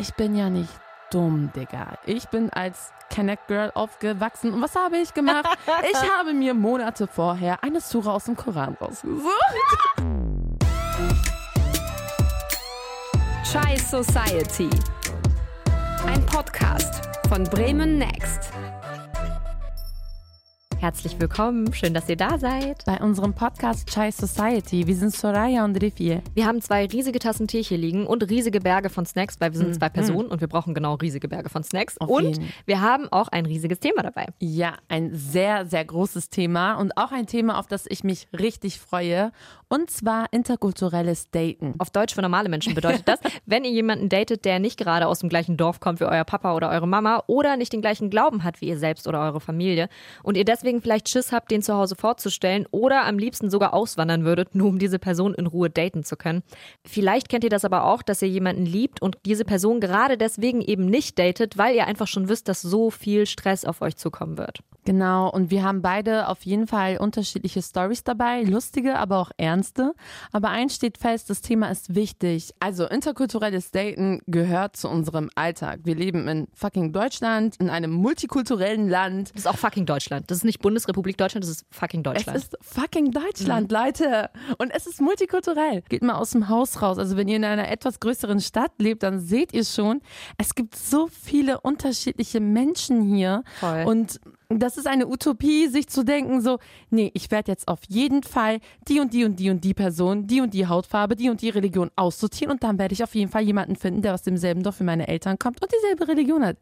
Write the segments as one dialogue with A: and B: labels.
A: ich bin ja nicht dumm, Digga. Ich bin als Connect Girl aufgewachsen. Und was habe ich gemacht? Ich habe mir Monate vorher eine Sura aus dem Koran rausgesucht.
B: Chai Society. Ein Podcast von Bremen Next. Herzlich willkommen, schön, dass ihr da seid.
A: Bei unserem Podcast Chai Society. Wir sind Soraya und Rifie.
B: Wir haben zwei riesige Tassen Tee hier liegen und riesige Berge von Snacks, weil wir sind zwei Personen und wir brauchen genau riesige Berge von Snacks.
A: Auf
B: und
A: jeden.
B: wir haben auch ein riesiges Thema dabei.
A: Ja, ein sehr, sehr großes Thema und auch ein Thema, auf das ich mich richtig freue. Und zwar interkulturelles Daten.
B: Auf Deutsch für normale Menschen bedeutet das, wenn ihr jemanden datet, der nicht gerade aus dem gleichen Dorf kommt wie euer Papa oder eure Mama oder nicht den gleichen Glauben hat wie ihr selbst oder eure Familie und ihr deswegen vielleicht Schiss habt, den zu Hause vorzustellen oder am liebsten sogar auswandern würdet, nur um diese Person in Ruhe daten zu können. Vielleicht kennt ihr das aber auch, dass ihr jemanden liebt und diese Person gerade deswegen eben nicht datet, weil ihr einfach schon wisst, dass so viel Stress auf euch zukommen wird.
A: Genau, und wir haben beide auf jeden Fall unterschiedliche Stories dabei, lustige, aber auch ernste. Aber eins steht fest, das Thema ist wichtig. Also interkulturelles Daten gehört zu unserem Alltag. Wir leben in fucking Deutschland, in einem multikulturellen Land.
B: Das ist auch fucking Deutschland. Das ist nicht Bundesrepublik Deutschland, das ist fucking Deutschland.
A: Es ist fucking Deutschland, Leute. Und es ist multikulturell. Geht mal aus dem Haus raus. Also wenn ihr in einer etwas größeren Stadt lebt, dann seht ihr schon, es gibt so viele unterschiedliche Menschen hier.
B: Voll.
A: Und das ist eine Utopie, sich zu denken, so, nee, ich werde jetzt auf jeden Fall die und die und die und die Person, die und die Hautfarbe, die und die Religion aussortieren und dann werde ich auf jeden Fall jemanden finden, der aus demselben Dorf wie meine Eltern kommt und dieselbe Religion hat.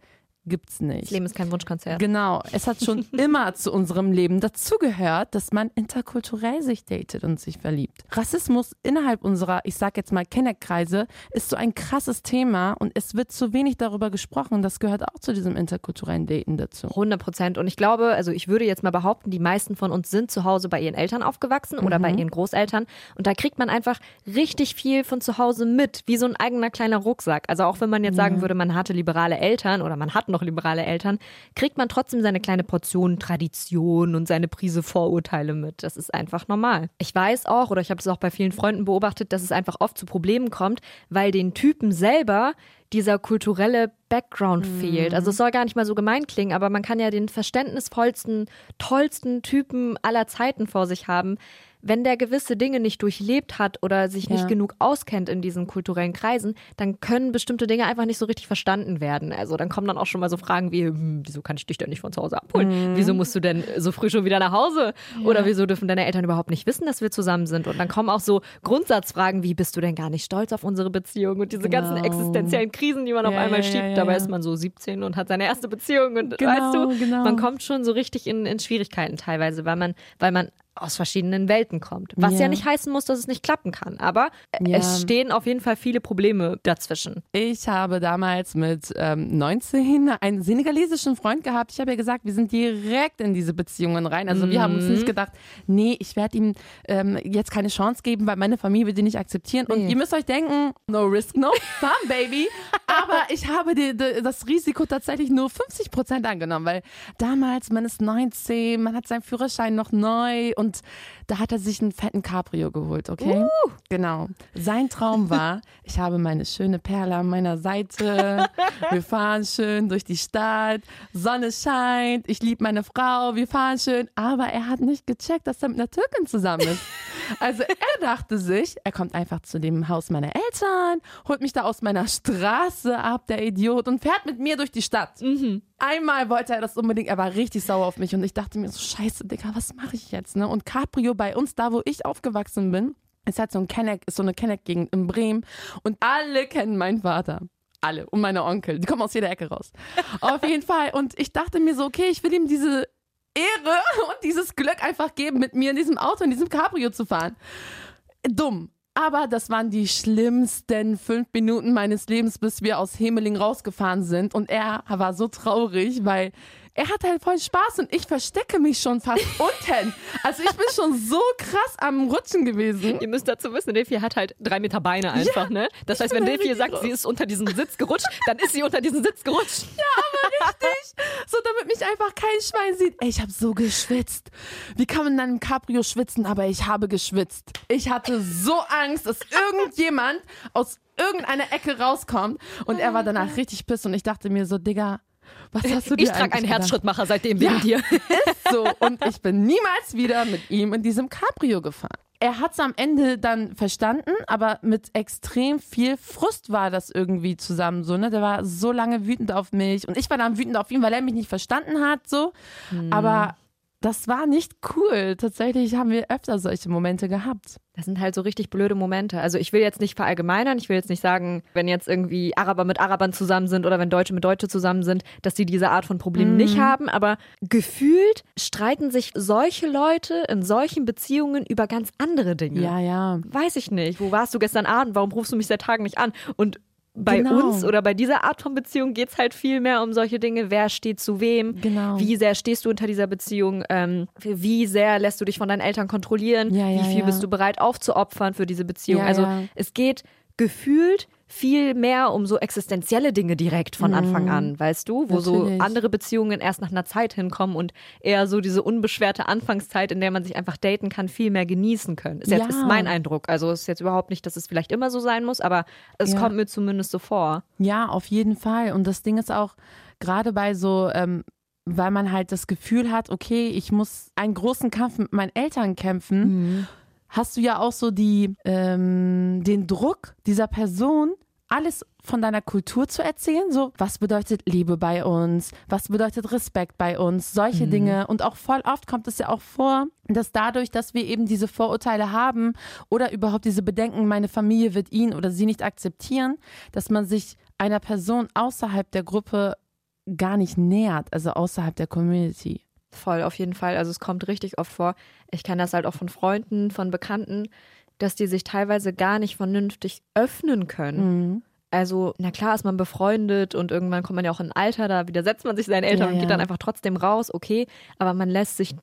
A: Gibt's nicht.
B: das Leben ist kein Wunschkonzert.
A: Genau, es hat schon immer zu unserem Leben dazugehört, dass man interkulturell sich datet und sich verliebt. Rassismus innerhalb unserer, ich sag jetzt mal Kennerkreise, ist so ein krasses Thema und es wird zu wenig darüber gesprochen. Das gehört auch zu diesem interkulturellen Daten dazu.
B: 100 Prozent. Und ich glaube, also ich würde jetzt mal behaupten, die meisten von uns sind zu Hause bei ihren Eltern aufgewachsen oder bei ihren Großeltern. Und da kriegt man einfach richtig viel von zu Hause mit, wie so ein eigener kleiner Rucksack. Also auch wenn man jetzt sagen würde, man hatte liberale Eltern oder man hat noch liberale Eltern, kriegt man trotzdem seine kleine Portion Tradition und seine Prise Vorurteile mit. Das ist einfach normal. Ich weiß auch, oder ich habe das auch bei vielen Freunden beobachtet, dass es einfach oft zu Problemen kommt, weil den Typen selber dieser kulturelle Background fehlt. Also es soll gar nicht mal so gemein klingen, aber man kann ja den verständnisvollsten, tollsten Typen aller Zeiten vor sich haben. Wenn der gewisse Dinge nicht durchlebt hat oder sich
A: Ja.
B: nicht genug auskennt in diesen kulturellen Kreisen, dann können bestimmte Dinge einfach nicht so richtig verstanden werden. Also dann kommen dann auch schon mal so Fragen wie, hm, wieso kann ich dich denn nicht von zu Hause abholen? Wieso musst du denn so früh schon wieder nach Hause? Oder wieso dürfen deine Eltern überhaupt nicht wissen, dass wir zusammen sind? Und dann kommen auch so Grundsatzfragen wie, bist du denn gar nicht stolz auf unsere Beziehung? Und diese ganzen
A: Genau.
B: existenziellen Krisen, die man auf
A: Ja,
B: einmal
A: ja, ja,
B: schiebt.
A: ja,
B: Dabei
A: ja.
B: ist man so 17 und hat seine erste Beziehung und
A: Genau,
B: weißt du,
A: genau.
B: man kommt schon so richtig in, in Schwierigkeiten teilweise, weil man, weil man aus verschiedenen Welten kommt. Was ja.
A: Ja.
B: nicht heißen muss, dass es nicht klappen kann. Aber
A: Ja.
B: es stehen auf jeden Fall viele Probleme dazwischen.
A: Ich habe damals mit ähm, 19 einen senegalesischen Freund gehabt. Ich habe ja gesagt, wir sind direkt in diese Beziehungen rein. Also wir haben uns nicht gedacht, nee, ich werde ihm ähm, jetzt keine Chance geben, weil meine Familie wird ihn nicht akzeptieren. Und
B: Nee.
A: ihr müsst euch denken, no risk, no fun, baby. Aber ich habe die, die, das Risiko tatsächlich nur 50 Prozent angenommen, weil damals, man ist 19, man hat seinen Führerschein noch neu und da hat er sich einen fetten Cabrio geholt, okay? Genau. Sein Traum war, ich habe meine schöne Perle an meiner Seite. Wir fahren schön durch die Stadt. Sonne scheint. Ich liebe meine Frau. Wir fahren schön. Aber er hat nicht gecheckt, dass er mit einer Türkin zusammen ist. Also er dachte sich, er kommt einfach zu dem Haus meiner Eltern, holt mich da aus meiner Straße ab, der Idiot, und fährt mit mir durch die Stadt. Einmal wollte er das unbedingt, er war richtig sauer auf mich und ich dachte mir so, scheiße, Digga, was mache ich jetzt? Ne? Und Caprio bei uns, da wo ich aufgewachsen bin, ist halt so ein Kenneck, ist so eine Kenneck-Gegend in Bremen und alle kennen meinen Vater. Alle. Und meine Onkel. Die kommen aus jeder Ecke raus. Auf jeden Fall. Und ich dachte mir so, okay, ich will ihm diese Ehre und dieses Glück einfach geben, mit mir in diesem Auto, in diesem Cabrio zu fahren. Dumm. Aber das waren die schlimmsten fünf Minuten meines Lebens, bis wir aus Hemeling rausgefahren sind. Und er war so traurig, weil er hat halt voll Spaß und ich verstecke mich schon fast unten. Also ich bin schon so krass am Rutschen gewesen.
B: Ihr müsst dazu wissen, Defi hat halt drei Meter Beine einfach, ja, ne? Das heißt, wenn Defi sagt, sie ist unter diesen Sitz gerutscht, dann ist sie unter diesen Sitz gerutscht.
A: Ja, aber richtig. So, damit mich einfach kein Schwein sieht. Ey, ich habe so geschwitzt. Wie kann man in einem Cabrio schwitzen? Aber ich habe geschwitzt. Ich hatte so Angst, dass irgendjemand aus irgendeiner Ecke rauskommt. Und er war danach richtig piss und ich dachte mir so, Digga, was hast du dir
B: Ich trage einen Herzschrittmacher seitdem wegen ja, dir.
A: Ist so. Und ich bin niemals wieder mit ihm in diesem Cabrio gefahren. Er hat es am Ende dann verstanden, aber mit extrem viel Frust war das irgendwie zusammen so, ne? Der war so lange wütend auf mich und ich war dann wütend auf ihn, weil er mich nicht verstanden hat, so. Hm. Aber das war nicht cool. Tatsächlich haben wir öfter solche Momente gehabt.
B: Das sind halt so richtig blöde Momente. Also ich will jetzt nicht verallgemeinern, ich will jetzt nicht sagen, wenn jetzt irgendwie Araber mit Arabern zusammen sind oder wenn Deutsche mit Deutsche zusammen sind, dass die diese Art von Problemen mhm. nicht haben. Aber gefühlt streiten sich solche Leute in solchen Beziehungen über ganz andere Dinge.
A: Ja, ja.
B: Weiß ich nicht. Wo warst du gestern Abend? Warum rufst du mich seit Tagen nicht an? Und bei genau. uns oder bei dieser Art von Beziehung geht es halt viel mehr um solche Dinge. Wer steht zu wem?
A: Genau.
B: Wie sehr stehst du unter dieser Beziehung? Ähm, wie sehr lässt du dich von deinen Eltern kontrollieren?
A: Ja, ja,
B: wie viel
A: ja.
B: bist du bereit aufzuopfern für diese Beziehung? also es geht gefühlt viel mehr um so existenzielle Dinge direkt von Anfang mhm. an, weißt du, wo Natürlich. so andere Beziehungen erst nach einer Zeit hinkommen und eher so diese unbeschwerte Anfangszeit, in der man sich einfach daten kann, viel mehr genießen können. Ist, jetzt, ja. ist mein Eindruck. Also ist jetzt überhaupt nicht, dass es vielleicht immer so sein muss, aber es ja. kommt mir zumindest so vor.
A: Ja, auf jeden Fall. Und das Ding ist auch, gerade bei so ähm, weil man halt das Gefühl hat, okay, ich muss einen großen Kampf mit meinen Eltern kämpfen. Mhm hast du ja auch so die, ähm, den Druck dieser Person, alles von deiner Kultur zu erzählen. So, was bedeutet Liebe bei uns? Was bedeutet Respekt bei uns? Solche mhm. Dinge. Und auch voll oft kommt es ja auch vor, dass dadurch, dass wir eben diese Vorurteile haben oder überhaupt diese Bedenken, meine Familie wird ihn oder sie nicht akzeptieren, dass man sich einer Person außerhalb der Gruppe gar nicht nähert, also außerhalb der Community.
B: Voll, auf jeden Fall. Also es kommt richtig oft vor. Ich kenne das halt auch von Freunden, von Bekannten, dass die sich teilweise gar nicht vernünftig öffnen können. Mhm. Also, na klar ist man befreundet und irgendwann kommt man ja auch in ein Alter, da widersetzt man sich seinen Eltern ja, und geht ja. dann einfach trotzdem raus, okay, aber man lässt sich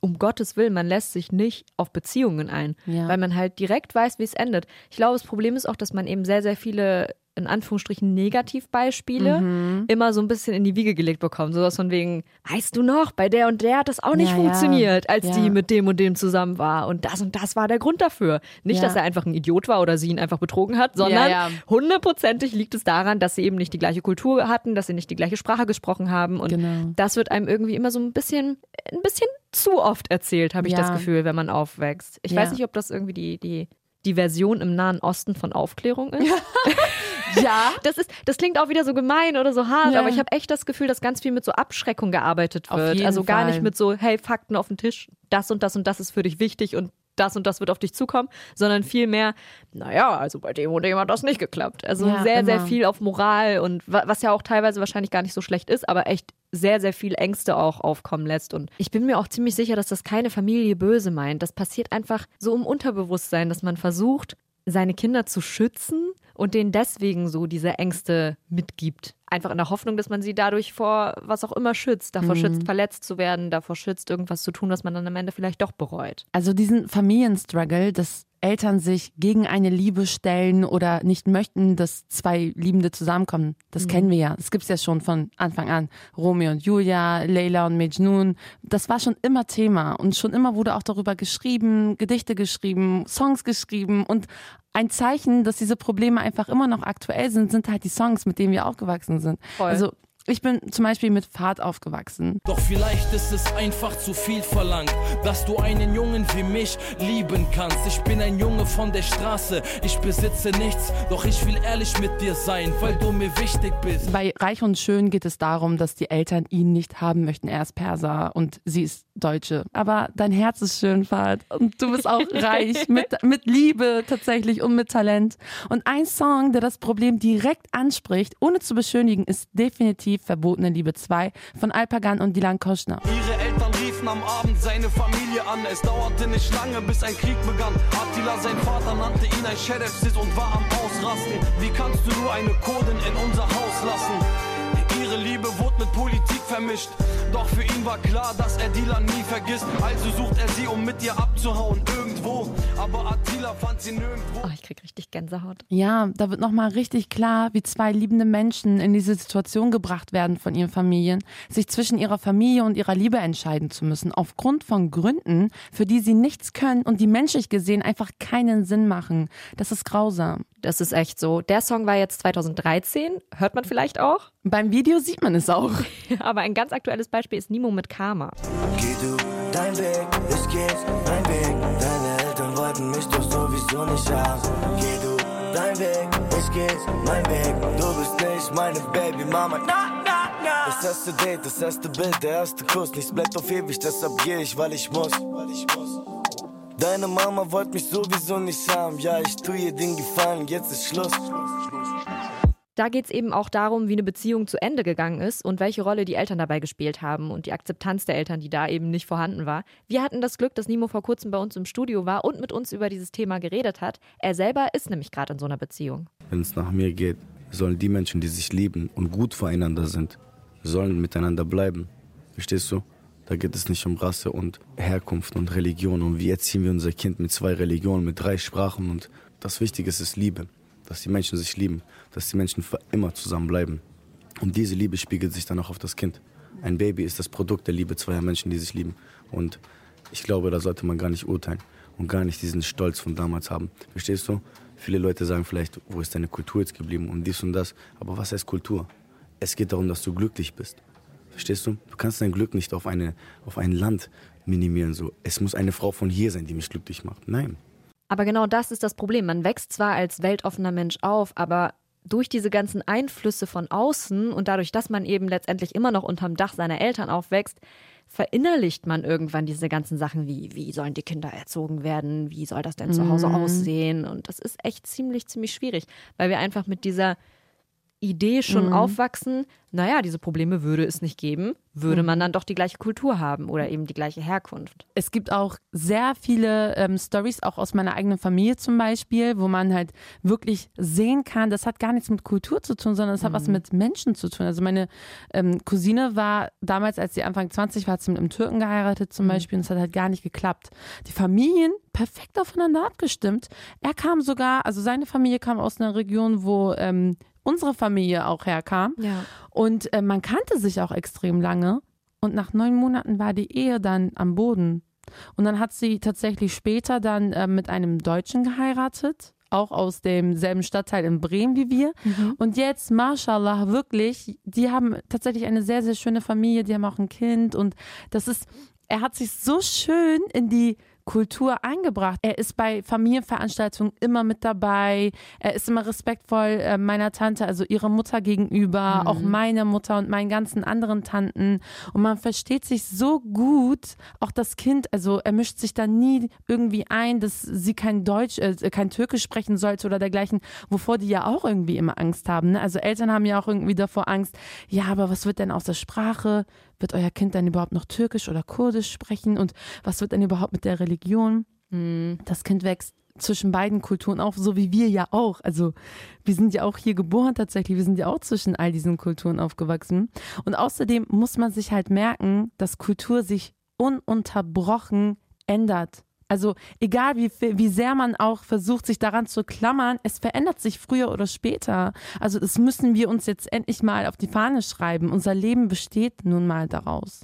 B: um Gottes Willen, man lässt sich nicht auf Beziehungen ein, ja. weil man halt direkt weiß, wie es endet. Ich glaube, das Problem ist auch, dass man eben sehr, sehr viele in Anführungsstrichen Negativbeispiele mhm. immer so ein bisschen in die Wiege gelegt bekommen. Sowas von wegen, weißt du noch, bei der und der hat das auch nicht ja, funktioniert, als ja. die mit dem und dem zusammen war. Und das und das war der Grund dafür. Nicht, ja. dass er einfach ein Idiot war oder sie ihn einfach betrogen hat, sondern hundertprozentig liegt es daran, dass sie eben nicht die gleiche Kultur hatten, dass sie nicht die gleiche Sprache gesprochen haben. Und genau. das wird einem irgendwie immer so ein bisschen, ein bisschen zu oft erzählt, habe ich das Gefühl, wenn man aufwächst. Ich weiß nicht, ob das irgendwie die, die die Version im Nahen Osten von Aufklärung ist. ja. Das ist, das klingt auch wieder so gemein oder so hart, ja. aber ich habe echt das Gefühl, dass ganz viel mit so Abschreckung gearbeitet wird. Also gar Fall. nicht mit so, hey, Fakten auf den Tisch, das und das und das ist für dich wichtig und das und das wird auf dich zukommen, sondern vielmehr, naja, also bei dem und dem hat das nicht geklappt. Also ja, sehr, immer. sehr viel auf Moral und was ja auch teilweise wahrscheinlich gar nicht so schlecht ist, aber echt sehr, sehr viel Ängste auch aufkommen lässt. Und ich bin mir auch ziemlich sicher, dass das keine Familie böse meint. Das passiert einfach so im Unterbewusstsein, dass man versucht, seine Kinder zu schützen und denen deswegen so diese Ängste mitgibt. Einfach in der Hoffnung, dass man sie dadurch vor was auch immer schützt. Davor mhm. schützt, verletzt zu werden, davor schützt, irgendwas zu tun, was man dann am Ende vielleicht doch bereut.
A: Also diesen Familienstruggle, das Eltern sich gegen eine Liebe stellen oder nicht möchten, dass zwei Liebende zusammenkommen. Das mhm. kennen wir ja. Das gibt es ja schon von Anfang an. Romeo und Julia, Leila und Mejnun. Das war schon immer Thema und schon immer wurde auch darüber geschrieben, Gedichte geschrieben, Songs geschrieben und ein Zeichen, dass diese Probleme einfach immer noch aktuell sind, sind halt die Songs, mit denen wir aufgewachsen sind. Voll. Also ich bin zum Beispiel mit Fahrt aufgewachsen.
C: Doch vielleicht ist es einfach zu viel verlangt, dass du einen Jungen wie mich lieben kannst. Ich bin ein Junge von der Straße, ich besitze nichts, doch ich will ehrlich mit dir sein, weil du mir wichtig bist.
A: Bei Reich und Schön geht es darum, dass die Eltern ihn nicht haben möchten. Er ist Perser und sie ist Deutsche. Aber dein Herz ist schön, Fahrt. Und du bist auch reich mit, mit Liebe tatsächlich und mit Talent. Und ein Song, der das Problem direkt anspricht, ohne zu beschönigen, ist definitiv Lied Verbotene Liebe 2 von Alpagan und Dilan Koschner.
C: Ihre Eltern riefen am Abend seine Familie an. Es dauerte nicht lange, bis ein Krieg begann. Attila, sein Vater, nannte ihn ein Sheriff und war am Ausrasten. Wie kannst du nur eine Kurdin in unser Haus lassen? Ihre Liebe wurde Sport mit Politik vermischt. Doch für ihn war klar, dass er Dylan nie vergisst. Also sucht er sie, um mit ihr abzuhauen, irgendwo. Aber Attila fand sie nirgendwo.
B: Oh, ich krieg richtig Gänsehaut.
A: Ja, da wird nochmal richtig klar, wie zwei liebende Menschen in diese Situation gebracht werden von ihren Familien, sich zwischen ihrer Familie und ihrer Liebe entscheiden zu müssen, aufgrund von Gründen, für die sie nichts können und die menschlich gesehen einfach keinen Sinn machen. Das ist grausam.
B: Das ist echt so. Der Song war jetzt 2013, hört man vielleicht auch.
A: Beim Video sieht man es auch.
B: Aber ein ganz aktuelles Beispiel ist Nimo mit Karma.
D: Geh du dein Weg, ich geh mein Weg. Deine Eltern wollten mich doch sowieso nicht haben. Geh du dein Weg, ich geh mein Weg. Du bist nicht meine Babymama. Na, na, na. Das erste Date, das erste Bild, der erste Kuss. Nichts bleibt auf ewig, deshalb geh ich, weil ich muss. Deine Mama wollte mich sowieso nicht haben. Ja, ich tu ihr den Gefallen, jetzt ist Schluss.
B: Da geht es eben auch darum, wie eine Beziehung zu Ende gegangen ist und welche Rolle die Eltern dabei gespielt haben und die Akzeptanz der Eltern, die da eben nicht vorhanden war. Wir hatten das Glück, dass Nimo vor kurzem bei uns im Studio war und mit uns über dieses Thema geredet hat. Er selber ist nämlich gerade in so einer Beziehung.
E: Wenn es nach mir geht, sollen die Menschen, die sich lieben und gut voreinander sind, sollen miteinander bleiben. Verstehst du? Da geht es nicht um Rasse und Herkunft und Religion und wie erziehen wir unser Kind mit zwei Religionen, mit drei Sprachen und das Wichtige ist Liebe, dass die Menschen sich lieben, dass die Menschen für immer zusammenbleiben. Und diese Liebe spiegelt sich dann auch auf das Kind. Ein Baby ist das Produkt der Liebe zweier Menschen, die sich lieben. Und ich glaube, da sollte man gar nicht urteilen und gar nicht diesen Stolz von damals haben. Verstehst du? Viele Leute sagen vielleicht, wo ist deine Kultur jetzt geblieben und dies und das. Aber was heißt Kultur? Es geht darum, dass du glücklich bist. Verstehst du? Du kannst dein Glück nicht auf, eine, auf ein Land minimieren. So. Es muss eine Frau von hier sein, die mich glücklich macht. Nein.
B: Aber genau das ist das Problem. Man wächst zwar als weltoffener Mensch auf, aber durch diese ganzen Einflüsse von außen und dadurch, dass man eben letztendlich immer noch unterm Dach seiner Eltern aufwächst, verinnerlicht man irgendwann diese ganzen Sachen wie, wie sollen die Kinder erzogen werden, wie soll das denn zu Hause
A: Mhm.
B: aussehen? Und das ist echt ziemlich, ziemlich schwierig, weil wir einfach mit dieser Idee schon
A: Mhm.
B: aufwachsen, naja, diese Probleme würde es nicht geben, würde
A: Mhm.
B: man dann doch die gleiche Kultur haben oder eben die gleiche Herkunft.
A: Es gibt auch sehr viele ähm, Stories, auch aus meiner eigenen Familie zum Beispiel, wo man halt wirklich sehen kann, das hat gar nichts mit Kultur zu tun, sondern es hat was mit Menschen zu tun. Also meine ähm, Cousine war damals, als sie Anfang 20 war, hat sie mit einem Türken geheiratet zum Beispiel und es hat halt gar nicht geklappt. Die Familien perfekt aufeinander abgestimmt. Er kam sogar, also seine Familie kam aus einer Region, wo ähm, unsere Familie auch herkam.
B: Ja.
A: Und äh, man kannte sich auch extrem lange. Und nach neun Monaten war die Ehe dann am Boden. Und dann hat sie tatsächlich später dann äh, mit einem Deutschen geheiratet, auch aus demselben Stadtteil in Bremen wie wir. Und jetzt, mashallah, wirklich, die haben tatsächlich eine sehr, sehr schöne Familie, die haben auch ein Kind. Und das ist, er hat sich so schön in die Kultur eingebracht. Er ist bei Familienveranstaltungen immer mit dabei. Er ist immer respektvoll äh, meiner Tante, also ihrer Mutter gegenüber, auch meiner Mutter und meinen ganzen anderen Tanten. Und man versteht sich so gut. Auch das Kind, also er mischt sich da nie irgendwie ein, dass sie kein Deutsch, äh, kein Türkisch sprechen sollte oder dergleichen, wovor die ja auch irgendwie immer Angst haben. Ne? Also Eltern haben ja auch irgendwie davor Angst. Ja, aber was wird denn aus der Sprache? Wird euer Kind dann überhaupt noch Türkisch oder Kurdisch sprechen? Und was wird denn überhaupt mit der Religion? Das Kind wächst zwischen beiden Kulturen auf, so wie wir ja auch. Also wir sind ja auch hier geboren tatsächlich, wir sind ja auch zwischen all diesen Kulturen aufgewachsen. Und außerdem muss man sich halt merken, dass Kultur sich ununterbrochen ändert. Also egal wie, wie sehr man auch versucht, sich daran zu klammern, es verändert sich früher oder später. Also das müssen wir uns jetzt endlich mal auf die Fahne schreiben. Unser Leben besteht nun mal daraus.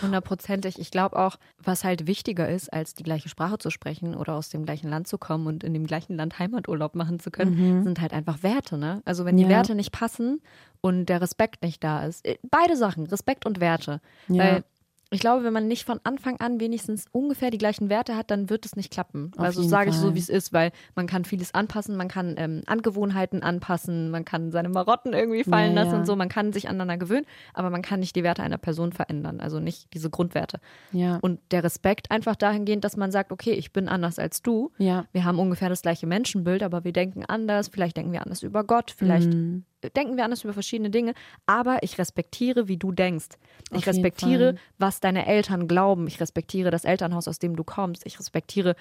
B: Hundertprozentig. Ich glaube auch, was halt wichtiger ist, als die gleiche Sprache zu sprechen oder aus dem gleichen Land zu kommen und in dem gleichen Land Heimaturlaub machen zu können, sind halt einfach Werte. Ne? Also wenn die
A: Ja.
B: Werte nicht passen und der Respekt nicht da ist, äh, beide Sachen, Respekt und Werte.
A: Ja.
B: Weil ich glaube, wenn man nicht von Anfang an wenigstens ungefähr die gleichen Werte hat, dann wird es nicht klappen.
A: Auf
B: also sage ich so, wie es ist, weil man kann vieles anpassen, man kann ähm, Angewohnheiten anpassen, man kann seine Marotten irgendwie fallen
A: Ja,
B: lassen
A: ja.
B: und so, man kann sich aneinander gewöhnen, aber man kann nicht die Werte einer Person verändern, also nicht diese Grundwerte.
A: Ja.
B: Und der Respekt einfach dahingehend, dass man sagt, okay, ich bin anders als du.
A: Ja.
B: Wir haben ungefähr das gleiche Menschenbild, aber wir denken anders. Vielleicht denken wir anders über Gott, vielleicht
A: Mhm.
B: Denken wir anders über verschiedene Dinge. Aber ich respektiere, wie du denkst. Ich
A: Auf
B: respektiere, was deine Eltern glauben. Ich respektiere das Elternhaus, aus dem du kommst. Ich respektiere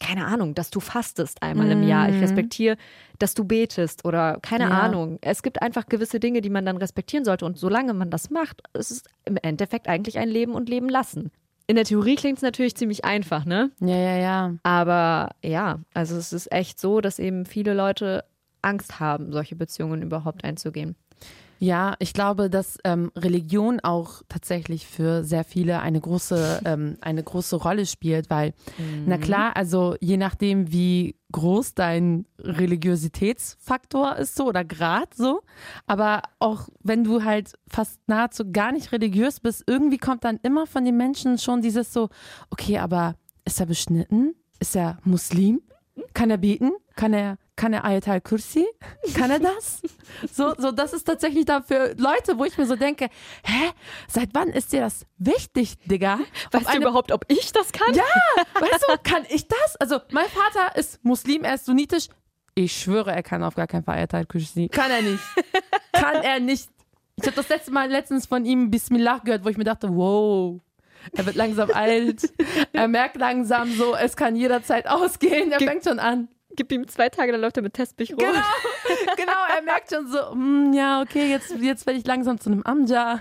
B: keine Ahnung, dass du fastest einmal im Jahr. Ich respektiere, dass du betest oder keine
A: Ja.
B: Ahnung. Es gibt einfach gewisse Dinge, die man dann respektieren sollte. Und solange man das macht, ist es im Endeffekt eigentlich ein Leben und Leben lassen. In der Theorie klingt es natürlich ziemlich einfach, ne?
A: Ja, ja, ja.
B: Aber ja, also es ist echt so, dass eben viele Leute Angst haben, solche Beziehungen überhaupt einzugehen.
A: Ja, ich glaube, dass ähm, Religion auch tatsächlich für sehr viele eine große, ähm, eine große Rolle spielt, weil, na klar, also je nachdem, wie groß dein Religiositätsfaktor ist so oder Grad so, aber auch wenn du halt fast nahezu gar nicht religiös bist, irgendwie kommt dann immer von den Menschen schon dieses so, okay, aber ist er beschnitten? Ist er Muslim? Kann er beten? Kann er, kann er Ayatul Kursi? Kann er das? So, so, das ist tatsächlich da für Leute, wo ich mir so denke, hä, seit wann ist dir das wichtig, Digga?
B: Weißt
A: Auf
B: du
A: eine-
B: überhaupt, ob ich das kann?
A: Ja, weißt du, kann ich das? Also, mein Vater ist Muslim, er ist sunnitisch. Ich schwöre, er kann auf gar keinen Fall Ayatul Kursi. Kann er nicht. Kann er nicht. Ich habe das letzte Mal letztens von ihm Bismillah gehört, wo ich mir dachte, wow, er wird langsam alt. Er merkt langsam so, es kann jederzeit ausgehen. Er
B: Ge-
A: fängt schon an.
B: Gib ihm zwei Tage, dann läuft er mit Testbich rum.
A: Genau, genau, er merkt schon so, hm, ja, okay, jetzt, jetzt werde ich langsam zu einem Amja.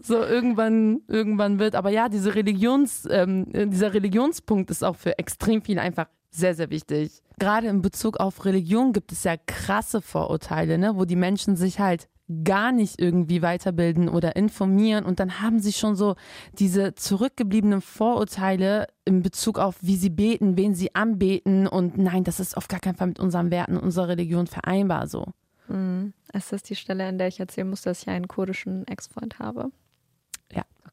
A: So irgendwann, irgendwann wird. Aber ja, diese Religions, ähm, dieser Religionspunkt ist auch für extrem viele einfach sehr, sehr wichtig. Gerade in Bezug auf Religion gibt es ja krasse Vorurteile, ne, wo die Menschen sich halt gar nicht irgendwie weiterbilden oder informieren und dann haben sie schon so diese zurückgebliebenen Vorurteile in Bezug auf, wie sie beten, wen sie anbeten und nein, das ist auf gar keinen Fall mit unseren Werten, unserer Religion vereinbar so.
B: Mhm. Ist das die Stelle, in der ich erzählen muss, dass ich einen kurdischen Ex-Freund habe?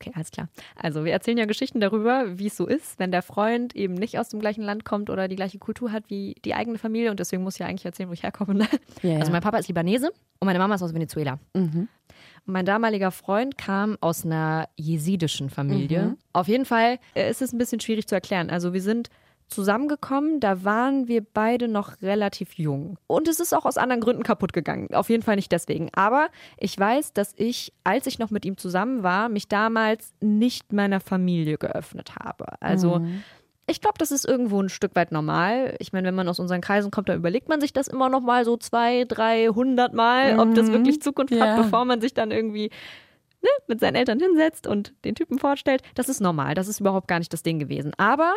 B: Okay, alles klar. Also wir erzählen ja Geschichten darüber, wie es so ist, wenn der Freund eben nicht aus dem gleichen Land kommt oder die gleiche Kultur hat wie die eigene Familie. Und deswegen muss ich ja eigentlich erzählen, wo ich herkomme. ne?
A: Ja,
B: Also mein Papa ist Libanese und meine Mama ist aus Venezuela.
A: Mhm.
B: Und mein damaliger Freund kam aus einer jesidischen Familie.
A: Mhm.
B: Auf jeden Fall äh, ist es ein bisschen schwierig zu erklären. Also wir sind zusammengekommen, da waren wir beide noch relativ jung. Und es ist auch aus anderen Gründen kaputt gegangen. Auf jeden Fall nicht deswegen. Aber ich weiß, dass ich, als ich noch mit ihm zusammen war, mich damals nicht meiner Familie geöffnet habe. Also ich glaube, das ist irgendwo ein Stück weit normal. Ich meine, wenn man aus unseren Kreisen kommt, dann überlegt man sich das immer noch mal so zwei, dreihundert Mal, ob das wirklich Zukunft
A: Ja.
B: hat, bevor man sich dann irgendwie ne, mit seinen Eltern hinsetzt und den Typen vorstellt. Das ist normal. Das ist überhaupt gar nicht das Ding gewesen. Aber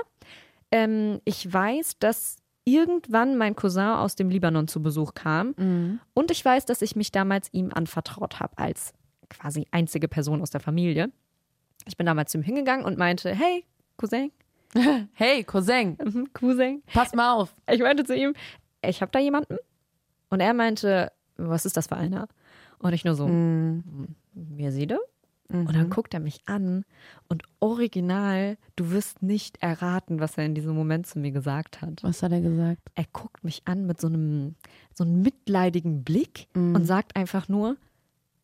B: ähm, ich weiß, dass irgendwann mein Cousin aus dem Libanon zu Besuch kam.
A: Mhm.
B: Und ich weiß, dass ich mich damals ihm anvertraut habe als quasi einzige Person aus der Familie. Ich bin damals zu ihm hingegangen und meinte, hey, Cousin,
A: Hey, Cousin,
B: mhm, Cousin.
A: pass mal auf.
B: Ich meinte zu ihm, ich habe da jemanden. Und er meinte, was ist das für einer? Und ich nur so,
A: Mhm.
B: mir sieht er? Und dann guckt er mich an und original, du wirst nicht erraten, was er in diesem Moment zu mir gesagt hat.
A: Was hat er gesagt?
B: Er guckt mich an mit so einem, so einem mitleidigen Blick und sagt einfach nur,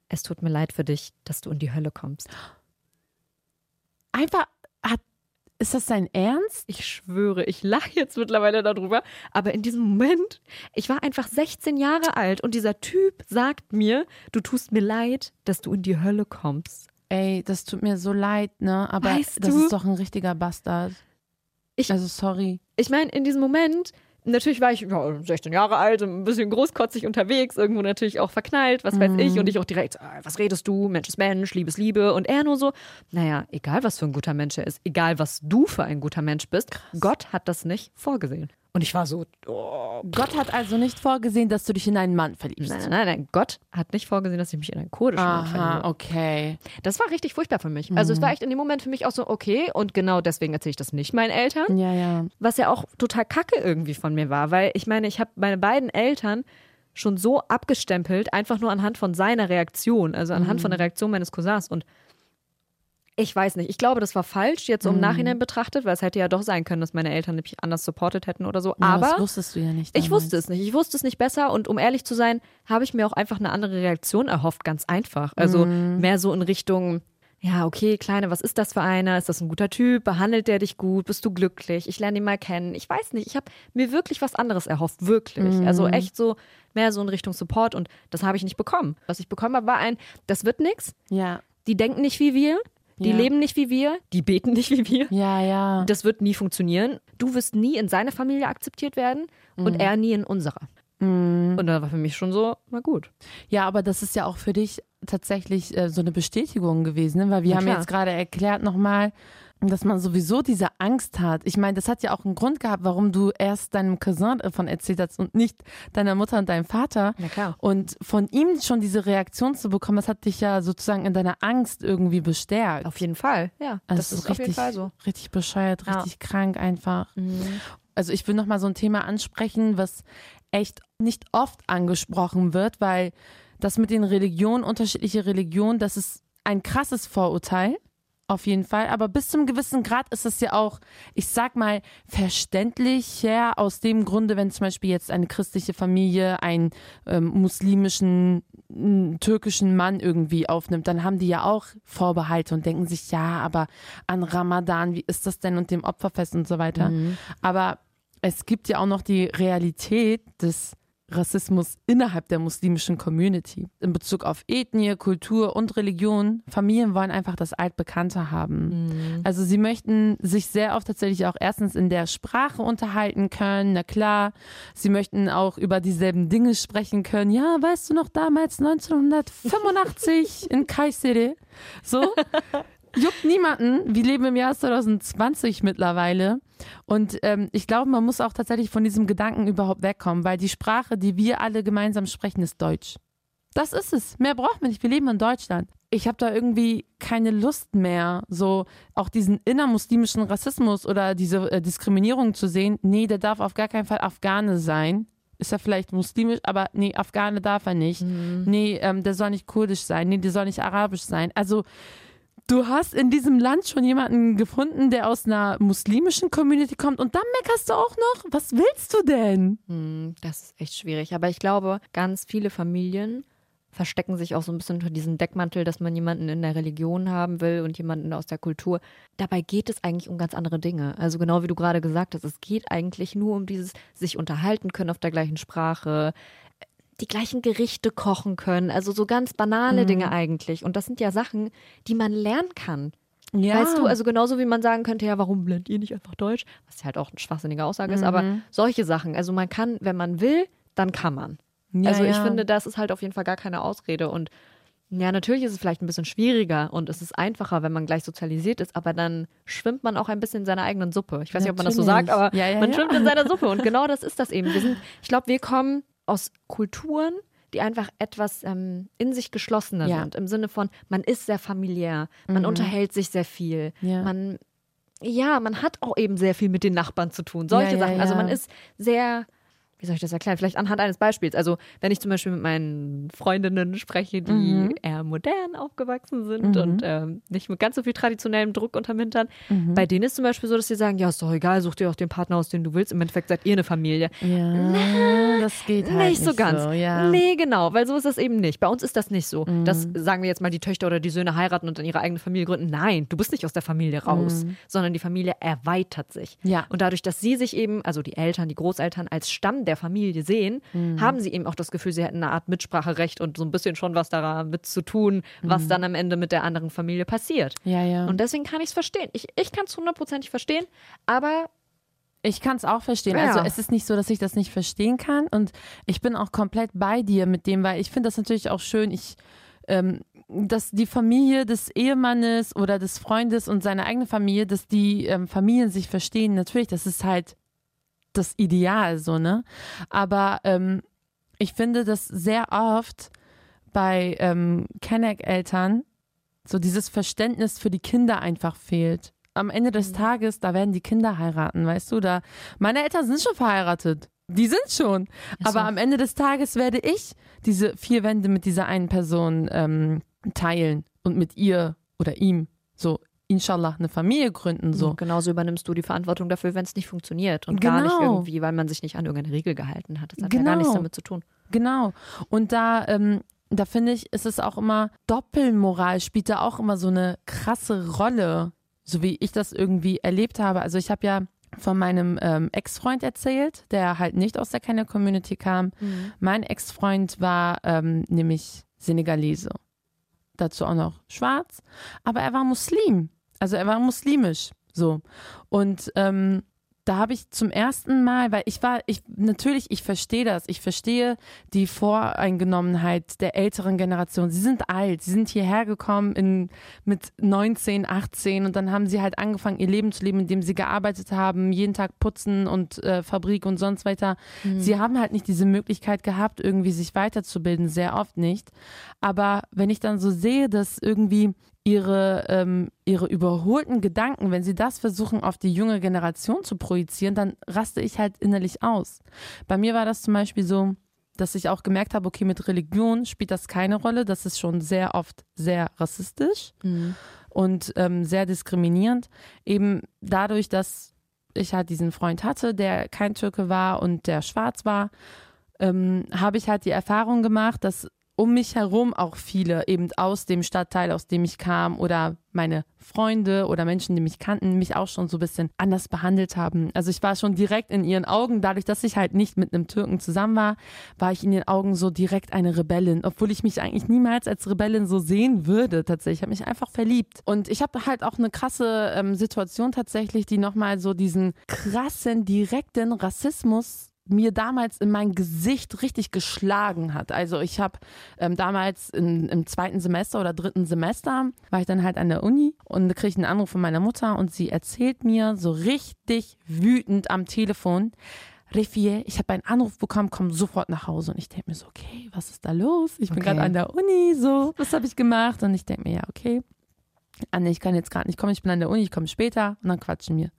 B: es tut mir leid für dich, dass du in die Hölle kommst.
A: Einfach, hat, ist das sein Ernst?
B: Ich schwöre, ich lache jetzt mittlerweile darüber, aber in diesem Moment, ich war einfach 16 Jahre alt und dieser Typ sagt mir, du tust mir leid, dass du in die Hölle kommst.
A: Ey, das tut mir so leid, ne? Aber
B: Weißt
A: das
B: du-
A: ist doch ein richtiger Bastard.
B: Ich-
A: also sorry.
B: Ich meine, in diesem Moment, natürlich war ich ja, 16 Jahre alt, ein bisschen großkotzig unterwegs, irgendwo natürlich auch verknallt, was weiß ich, und ich auch direkt, ah, was redest du, Mensch ist Mensch, Liebes Liebe, und er nur so, naja, egal was für ein guter Mensch er ist, egal was du für ein guter Mensch bist, Gott hat das nicht vorgesehen. Und ich war so, oh,
A: Gott hat also nicht vorgesehen, dass du dich in einen Mann verliebst.
B: nein, nein, nein, Gott hat nicht vorgesehen, dass ich mich in einen kurdischen Mann
A: Aha,
B: verliebe.
A: okay.
B: Das war richtig furchtbar für mich. Also es war echt in dem Moment für mich auch so, okay, und genau deswegen erzähle ich das nicht meinen Eltern.
A: Ja, ja.
B: was ja auch total kacke irgendwie von mir war, weil ich meine, ich habe meine beiden Eltern schon so abgestempelt, einfach nur anhand von seiner Reaktion, also anhand von der Reaktion meines Cousins und ich weiß nicht, ich glaube, das war falsch, jetzt im Nachhinein betrachtet, weil es hätte ja doch sein können, dass meine Eltern mich anders supportet hätten oder so.
A: Ja,
B: Aber
A: das wusstest du ja nicht.
B: ich
A: damals.
B: wusste es nicht. Ich wusste es nicht besser und um ehrlich zu sein, habe ich mir auch einfach eine andere Reaktion erhofft, ganz einfach. Also mehr so in Richtung, ja, okay, Kleine, was ist das für einer? Ist das ein guter Typ? Behandelt der dich gut? Bist du glücklich? Ich lerne ihn mal kennen. Ich weiß nicht. Ich habe mir wirklich was anderes erhofft, wirklich. Also echt so mehr so in Richtung Support und das habe ich nicht bekommen. Was ich bekommen habe, war ein, das wird nix.
A: Ja.
B: Die denken nicht wie wir. Die
A: Ja.
B: leben nicht wie wir, die beten nicht wie wir.
A: Ja, ja.
B: Das wird nie funktionieren. Du wirst nie in seine Familie akzeptiert werden
A: Mhm.
B: und er nie in unserer. Und da war für mich schon so, na gut.
A: Ja, aber das ist ja auch für dich tatsächlich äh, so eine Bestätigung gewesen, ne? weil wir
B: Na
A: haben
B: klar.
A: jetzt gerade erklärt nochmal, dass man sowieso diese Angst hat. Ich meine, das hat ja auch einen Grund gehabt, warum du erst deinem Cousin davon erzählt hast und nicht deiner Mutter und deinem Vater.
B: Na klar.
A: Und von ihm schon diese Reaktion zu bekommen, das hat dich ja sozusagen in deiner Angst irgendwie bestärkt.
B: Auf jeden Fall, ja.
A: Also
B: das ist auf jeden Fall so.
A: richtig bescheuert,
B: Ja.
A: richtig krank einfach.
B: Mhm.
A: Also ich will noch mal so ein Thema ansprechen, was echt nicht oft angesprochen wird, weil das mit den Religionen, unterschiedliche Religionen, das ist ein krasses Vorurteil. Auf jeden Fall. Aber bis zum gewissen Grad ist es ja auch, ich sag mal, verständlicher aus dem Grunde, wenn zum Beispiel jetzt eine christliche Familie einen ähm, muslimischen, m, türkischen Mann irgendwie aufnimmt, dann haben die ja auch Vorbehalte und denken sich, ja, aber an Ramadan, wie ist das denn und dem Opferfest und so weiter. Aber es gibt ja auch noch die Realität des Rassismus innerhalb der muslimischen Community. In Bezug auf Ethnie, Kultur und Religion. Familien wollen einfach das Altbekannte haben. Also sie möchten sich sehr oft tatsächlich auch erstens in der Sprache unterhalten können, na klar. Sie möchten auch über dieselben Dinge sprechen können. Ja, weißt du noch damals 1985 in Kayseri? So? Juckt niemanden. Wir leben im Jahr 2020 mittlerweile. Und ähm, ich glaube, man muss auch tatsächlich von diesem Gedanken überhaupt wegkommen, weil die Sprache, die wir alle gemeinsam sprechen, ist Deutsch. Das ist es. Mehr braucht man nicht. Wir leben in Deutschland. Ich habe da irgendwie keine Lust mehr, so auch diesen innermuslimischen Rassismus oder diese äh, Diskriminierung zu sehen. Nee, der darf auf gar keinen Fall Afghane sein. Ist er vielleicht muslimisch, aber nee, Afghane darf er nicht. Nee, ähm, der soll nicht kurdisch sein. Nee, der soll nicht arabisch sein. Also Du hast in diesem Land schon jemanden gefunden, der aus einer muslimischen Community kommt und dann meckerst du auch noch? Was willst du denn?
B: Hm, Das ist echt schwierig. Aber ich glaube, ganz viele Familien verstecken sich auch so ein bisschen unter diesem Deckmantel, dass man jemanden in der Religion haben will und jemanden aus der Kultur. Dabei geht es eigentlich um ganz andere Dinge. Also genau wie du gerade gesagt hast, es geht eigentlich nur um dieses sich unterhalten können auf der gleichen Sprache, die gleichen Gerichte kochen können, also so ganz banale Dinge eigentlich. Und das sind ja Sachen, die man lernen kann.
A: Ja.
B: Weißt du, also genauso wie man sagen könnte, ja, warum lernt ihr nicht einfach Deutsch? Was halt auch eine schwachsinnige Aussage ist, aber solche Sachen. Also man kann, wenn man will, dann kann man.
A: Ja,
B: also ich
A: ja.
B: finde, das ist halt auf jeden Fall gar keine Ausrede. Und ja, natürlich ist es vielleicht ein bisschen schwieriger und es ist einfacher, wenn man gleich sozialisiert ist, aber dann schwimmt man auch ein bisschen in seiner eigenen Suppe. Ich weiß nicht, ob man das so
A: Natürlich.
B: sagt, aber
A: Ja,
B: man schwimmt in seiner Suppe. Und genau das ist das eben. Wir sind, ich glaube, wir kommen aus Kulturen, die einfach etwas ähm, in sich geschlossener
A: Ja.
B: sind. Im Sinne von, man ist sehr familiär, man unterhält sich sehr viel,
A: Ja.
B: man, ja, man hat auch eben sehr viel mit den Nachbarn zu tun. Solche
A: Ja,
B: Sachen. Also man ist sehr, wie soll ich das erklären? Vielleicht anhand eines Beispiels. Also wenn ich zum Beispiel mit meinen Freundinnen spreche, die
A: Mhm.
B: eher modern aufgewachsen sind und ähm, nicht mit ganz so viel traditionellem Druck unterm Hintern, bei denen ist zum Beispiel so, dass sie sagen, ja, ist doch egal, such dir auch den Partner aus, den du willst. Im Endeffekt seid ihr eine Familie.
A: Ja, das geht halt
B: nicht so ganz.
A: So, ja.
B: Nee, genau, weil so ist das eben nicht. Bei uns ist das nicht so,
A: Mhm.
B: dass, sagen wir jetzt mal, die Töchter oder die Söhne heiraten und dann ihre eigene Familie gründen. Nein, du bist nicht aus der Familie raus, sondern die Familie erweitert sich.
A: Mhm. Ja.
B: Und dadurch, dass sie sich eben, also die Eltern, die Großeltern als Stamm der Familie sehen,
A: Mhm.
B: haben sie eben auch das Gefühl, sie hätten eine Art Mitspracherecht und so ein bisschen schon was damit zu tun, was dann am Ende mit der anderen Familie passiert.
A: Mhm. Ja, ja.
B: Und deswegen kann ich es verstehen. Ich, ich kann es hundertprozentig verstehen, aber
A: Ich kann es auch verstehen.
B: Ja.
A: Also es ist nicht so, dass ich das nicht verstehen kann. Und ich bin auch komplett bei dir mit dem, weil ich finde das natürlich auch schön. Ich, ähm, dass die Familie des Ehemannes oder des Freundes und seine eigene Familie, dass die ähm, Familien sich verstehen. Natürlich, das ist halt das Ideal, so, ne? Aber ähm, ich finde, dass sehr oft bei ähm, Kenneck-Eltern so dieses Verständnis für die Kinder einfach fehlt. Am Ende des
B: Mhm.
A: Tages, da werden die Kinder heiraten, weißt du, da, meine Eltern sind schon verheiratet. Die sind schon. Aber am Ende des Tages werde ich diese vier Wände mit dieser einen Person ähm, teilen und mit ihr oder ihm so, inshallah, eine Familie gründen, so.
B: Und genauso übernimmst du die Verantwortung dafür, wenn es nicht funktioniert. Und gar nicht
A: Genau.
B: irgendwie, weil man sich nicht an irgendeine Regel gehalten hat. Das hat ja gar nichts
A: Genau.
B: damit zu tun.
A: Genau. Und da, ähm, da finde ich, ist es auch immer, Doppelmoral spielt da auch immer so eine krasse Rolle, so wie ich das irgendwie erlebt habe. Also ich habe ja von meinem ähm, Ex-Freund erzählt, der halt nicht aus der Kenner Community kam. Mein Ex-Freund war ähm, nämlich Senegalese. dazu auch noch schwarz, aber er war Muslim. Also er war muslimisch. So. Und ähm, da habe ich zum ersten Mal, weil ich war, ich natürlich, ich verstehe das, ich verstehe die Voreingenommenheit der älteren Generation. Sie sind alt, sie sind hierher gekommen in, mit 19, 18 und dann haben sie halt angefangen, ihr Leben zu leben, indem sie gearbeitet haben, jeden Tag putzen und äh, Fabrik und sonst weiter. Mhm. Sie haben halt nicht diese Möglichkeit gehabt, irgendwie sich weiterzubilden, sehr oft nicht. Aber wenn ich dann so sehe, dass irgendwie ihre, ähm, ihre überholten Gedanken, wenn sie das versuchen, auf die junge Generation zu projizieren, dann raste ich halt innerlich aus. Bei mir war das zum Beispiel so, dass ich auch gemerkt habe, okay, mit Religion spielt das keine Rolle. Das ist schon sehr oft sehr rassistisch mhm. und ähm, sehr diskriminierend. Eben dadurch, dass ich halt diesen Freund hatte, der kein Türke war und der schwarz war, ähm, habe ich halt die Erfahrung gemacht, dass um mich herum auch viele eben aus dem Stadtteil, aus dem ich kam oder meine Freunde oder Menschen, die mich kannten, mich auch schon so ein bisschen anders behandelt haben. Also ich war schon direkt in ihren Augen, dadurch, dass ich halt nicht mit einem Türken zusammen war, war ich in ihren Augen so direkt eine Rebellin, obwohl ich mich eigentlich niemals als Rebellin so sehen würde tatsächlich. Ich habe mich einfach verliebt. Und ich habe halt auch eine krasse ähm, Situation tatsächlich, die nochmal so diesen krassen, direkten Rassismus mir damals in mein Gesicht richtig geschlagen hat. Also ich habe ähm, damals in, im zweiten Semester oder dritten Semester war ich dann halt an der Uni und kriege ich einen Anruf von meiner Mutter und sie erzählt mir so richtig wütend am Telefon, Refie, ich habe einen Anruf bekommen, komm sofort nach Hause. Und ich denke mir so, okay, was ist da los? Ich bin okay. gerade an der Uni, so, was habe ich gemacht? Und ich denke mir, ja, okay. Anne, ich kann jetzt gerade nicht kommen, ich bin an der Uni, ich komme später und dann quatschen wir.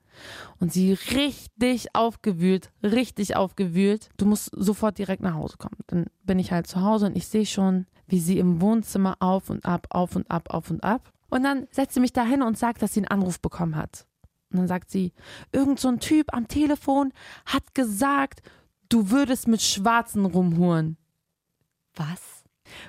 A: Und sie richtig aufgewühlt, richtig aufgewühlt. Du musst sofort direkt nach Hause kommen. Dann bin ich halt zu Hause und ich sehe schon, wie sie im Wohnzimmer auf und ab, auf und ab, auf und ab. Und dann setzt sie mich dahin und sagt, dass sie einen Anruf bekommen hat. Und dann sagt sie, irgend so ein Typ am Telefon hat gesagt, du würdest mit Schwarzen rumhuren.
B: Was?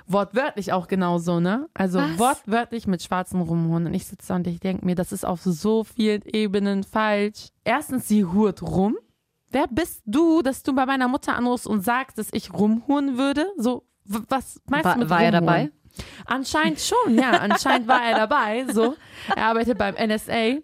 A: Wortwörtlich auch genauso, ne? Also Was? wortwörtlich mit schwarzen Rumhuren. Und ich sitze da und ich denke mir, das ist auf so vielen Ebenen falsch. Erstens, sie hurt rum. Wer bist du, dass du bei meiner Mutter anrufst und sagst, dass ich rumhuren würde? So, was meinst
B: war,
A: du mit
B: War
A: rumhuren?
B: er dabei?
A: Anscheinend schon, ja. Anscheinend war er dabei. So, er arbeitet beim NSA.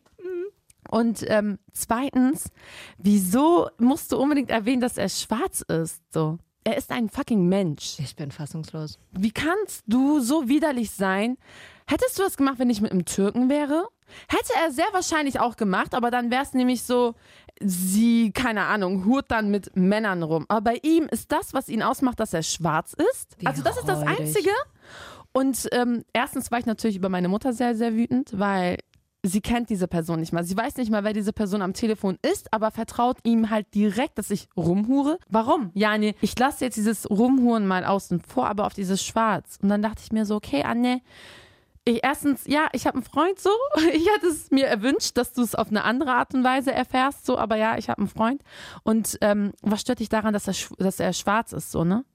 A: Und ähm, zweitens, wieso musst du unbedingt erwähnen, dass er schwarz ist? So. Er ist ein fucking Mensch.
B: Ich bin fassungslos.
A: Wie kannst du so widerlich sein? Hättest du das gemacht, wenn ich mit einem Türken wäre? Hätte er sehr wahrscheinlich auch gemacht, aber dann wäre es nämlich so, sie, keine Ahnung, hurt dann mit Männern rum. Aber bei ihm ist das, was ihn ausmacht, dass er schwarz ist. Wie also das ist das Einzige. Und ähm, erstens war ich natürlich über meine Mutter sehr, sehr wütend, weil sie kennt diese Person nicht mal. Sie weiß nicht mal, wer diese Person am Telefon ist, aber vertraut ihm halt direkt, dass ich rumhure. Warum? Ja, nee, ich lasse jetzt dieses Rumhuren mal außen vor, aber auf dieses Schwarz. Und dann dachte ich mir so, okay, Anne, ich, erstens, ja, ich habe einen Freund so. Ich hätte es mir erwünscht, dass du es auf eine andere Art und Weise erfährst, so, aber ja, ich habe einen Freund. Und ähm, was stört dich daran, dass er, dass er schwarz ist, so, ne?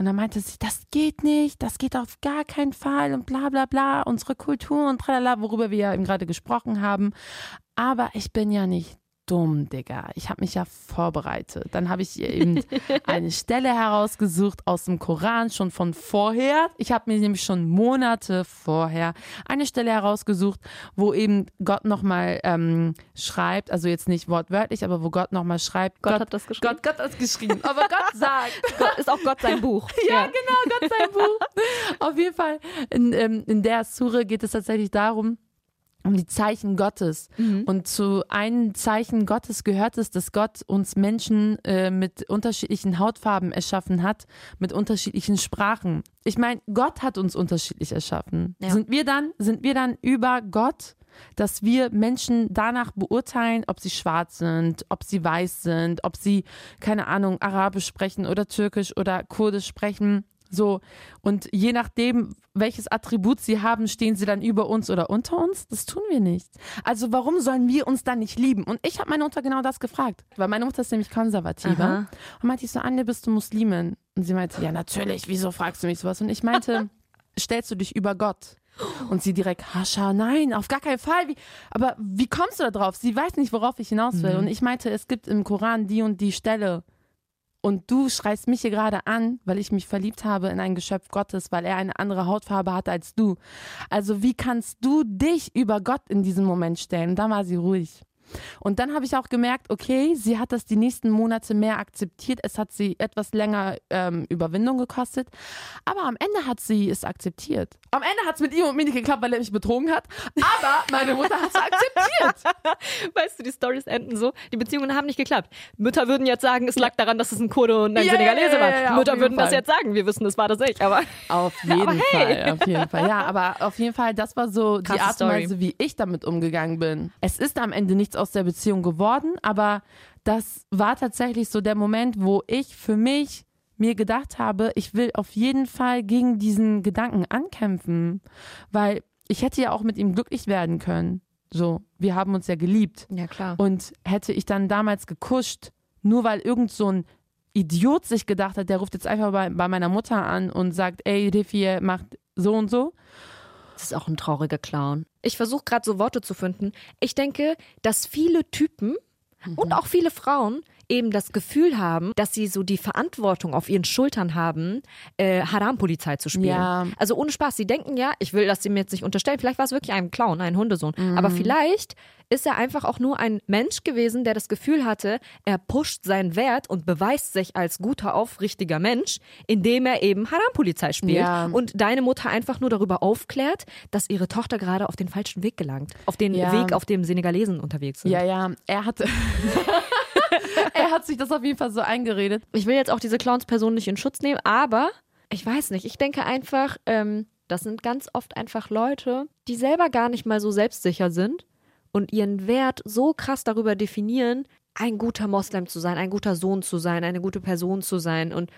A: Und dann meinte sie, das geht nicht, das geht auf gar keinen Fall und bla bla bla, unsere Kultur und tralala, worüber wir ja eben gerade gesprochen haben. Aber ich bin ja nicht dumm, Digga. Ich habe mich ja vorbereitet. Dann habe ich eben eine Stelle herausgesucht aus dem Koran, schon von vorher. Ich habe mir nämlich schon Monate vorher eine Stelle herausgesucht, wo eben Gott nochmal ähm, schreibt, also jetzt nicht wortwörtlich, aber wo Gott nochmal schreibt.
B: Gott, Gott, hat das geschrieben.
A: Gott, Gott hat das geschrieben. Aber Gott sagt.
B: Gott, ist auch Gott sein Buch.
A: ja, ja, genau, Gott sein Buch. Auf jeden Fall, in, ähm, in der Sure geht es tatsächlich darum, um die Zeichen Gottes. Mhm. Und zu einem Zeichen Gottes gehört es, dass Gott uns Menschen äh, mit unterschiedlichen Hautfarben erschaffen hat, mit unterschiedlichen Sprachen. Ich meine, Gott hat uns unterschiedlich erschaffen. Ja. Sind wir dann, sind wir dann über Gott? dass wir Menschen danach beurteilen, ob sie schwarz sind, ob sie weiß sind, ob sie, keine Ahnung, Arabisch sprechen oder Türkisch oder Kurdisch sprechen. So, und je nachdem, welches Attribut sie haben, stehen sie dann über uns oder unter uns? Das tun wir nicht. Also warum sollen wir uns dann nicht lieben? Und ich habe meine Mutter genau das gefragt, weil meine Mutter ist nämlich konservativer. Aha. Und meinte ich so, Anne, bist du Muslimin? Und sie meinte, ja natürlich, wieso fragst du mich sowas? Und ich meinte, stellst du dich über Gott? Und sie direkt, Hascha, nein, auf gar keinen Fall. Wie, aber wie kommst du da drauf? Sie weiß nicht, worauf ich hinaus will. Mhm. Und ich meinte, es gibt im Koran die und die Stelle. Und du schreist mich hier gerade an, weil ich mich verliebt habe in ein Geschöpf Gottes, weil er eine andere Hautfarbe hatte als du. Also wie kannst du dich über Gott in diesem Moment stellen? Dann war sie ruhig. Und dann habe ich auch gemerkt, okay, sie hat das die nächsten Monate mehr akzeptiert. Es hat sie etwas länger ähm, Überwindung gekostet. Aber am Ende hat sie es akzeptiert. Am Ende hat es mit ihm und mir nicht geklappt, weil er mich betrogen hat. Aber meine Mutter hat es akzeptiert.
B: Weißt du, die Stories enden so, die Beziehungen haben nicht geklappt. Mütter würden jetzt sagen, es lag daran, dass es ein Kurde und ein
A: Ja,
B: Senegalese war.
A: auf
B: Mütter
A: jeden
B: würden das
A: Fall.
B: jetzt sagen. Wir wissen, es war das ich, aber
A: Auf jeden
B: Aber hey.
A: Fall, auf jeden Fall. Ja, aber auf jeden Fall, das war so die
B: Krasse
A: Art und. Weise, wie ich damit umgegangen bin. Es ist am Ende nichts aus der Beziehung geworden, aber das war tatsächlich so der Moment, wo ich für mich mir gedacht habe, ich will auf jeden Fall gegen diesen Gedanken ankämpfen, weil ich hätte ja auch mit ihm glücklich werden können. So, wir haben uns ja geliebt.
B: ja klar.
A: Und hätte ich dann damals gekuscht, nur weil irgend so ein Idiot sich gedacht hat, der ruft jetzt einfach bei, bei meiner Mutter an und sagt, ey, Riffy macht so und so.
B: Das ist auch ein trauriger Clown. Ich versuche gerade so Worte zu finden. Ich denke, dass viele Typen
A: Mhm.
B: und auch viele Frauen eben das Gefühl haben, dass sie so die Verantwortung auf ihren Schultern haben, äh, Haram-Polizei zu spielen.
A: Ja.
B: Also ohne Spaß. Sie denken ja, ich will das ihm jetzt nicht unterstellen, vielleicht war es wirklich ein Clown, ein Hundesohn.
A: Mhm.
B: Aber vielleicht ist er einfach auch nur ein Mensch gewesen, der das Gefühl hatte, er pusht seinen Wert und beweist sich als guter, aufrichtiger Mensch, indem er eben Haram-Polizei spielt
A: Ja.
B: und deine Mutter einfach nur darüber aufklärt, dass ihre Tochter gerade auf den falschen Weg gelangt. Auf den
A: Ja.
B: Weg, auf dem Senegalesen unterwegs sind.
A: Ja, ja, er hatte. er hat sich das auf jeden Fall so eingeredet.
B: Ich will jetzt auch diese Clowns-Person nicht in Schutz nehmen, aber ich weiß nicht. Ich denke einfach, ähm, das sind ganz oft einfach Leute, die selber gar nicht mal so selbstsicher sind und ihren Wert so krass darüber definieren, ein guter Moslem zu sein, ein guter Sohn zu sein, eine gute Person zu sein und,